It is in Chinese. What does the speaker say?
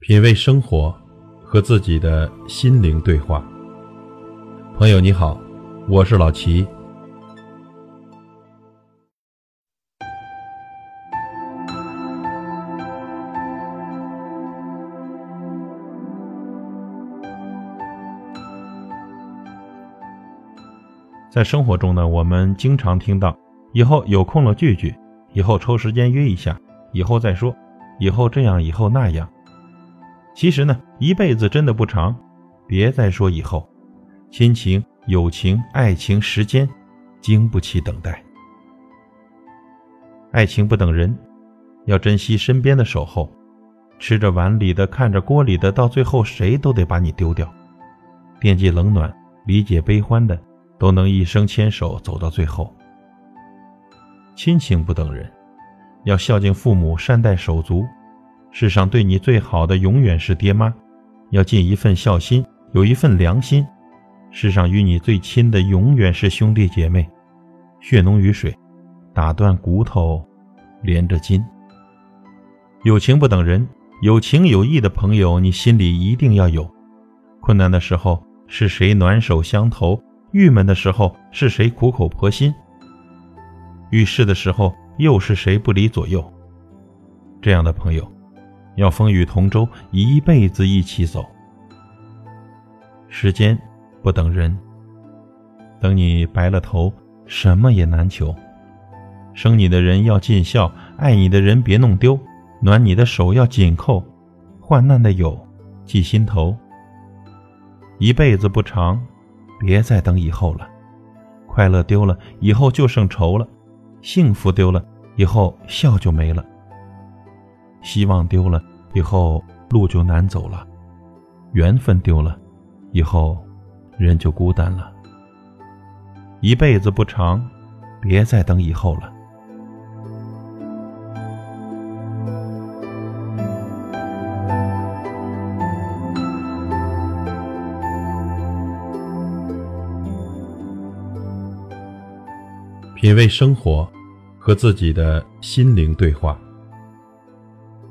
品味生活，和自己的心灵对话。朋友你好，我是老齐。在生活中呢，我们经常听到“以后有空了聚聚”，“以后抽时间约一下”，“以后再说”，“以后这样，以后那样”。其实呢，一辈子真的不长，别再说以后。亲情、友情、爱情，时间经不起等待。爱情不等人，要珍惜身边的守候。吃着碗里的，看着锅里的，到最后谁都得把你丢掉。惦记冷暖，理解悲欢的，都能一生牵手走到最后。亲情不等人，要孝敬父母，善待手足。世上对你最好的永远是爹妈，要尽一份孝心，有一份良心。世上与你最亲的永远是兄弟姐妹，血浓于水，打断骨头，连着筋。友情不等人，有情有义的朋友，你心里一定要有。困难的时候是谁暖手相投？郁闷的时候是谁苦口婆心？遇事的时候又是谁不离左右？这样的朋友。要风雨同舟，一辈子一起走。时间不等人，等你白了头，什么也难求。生你的人要尽孝，爱你的人别弄丢，暖你的手要紧扣，患难的友记心头。一辈子不长，别再等以后了。快乐丢了，以后就剩愁了；幸福丢了，以后笑就没了。希望丢了，以后路就难走了；缘分丢了，以后人就孤单了。一辈子不长，别再等以后了。品味生活，和自己的心灵对话。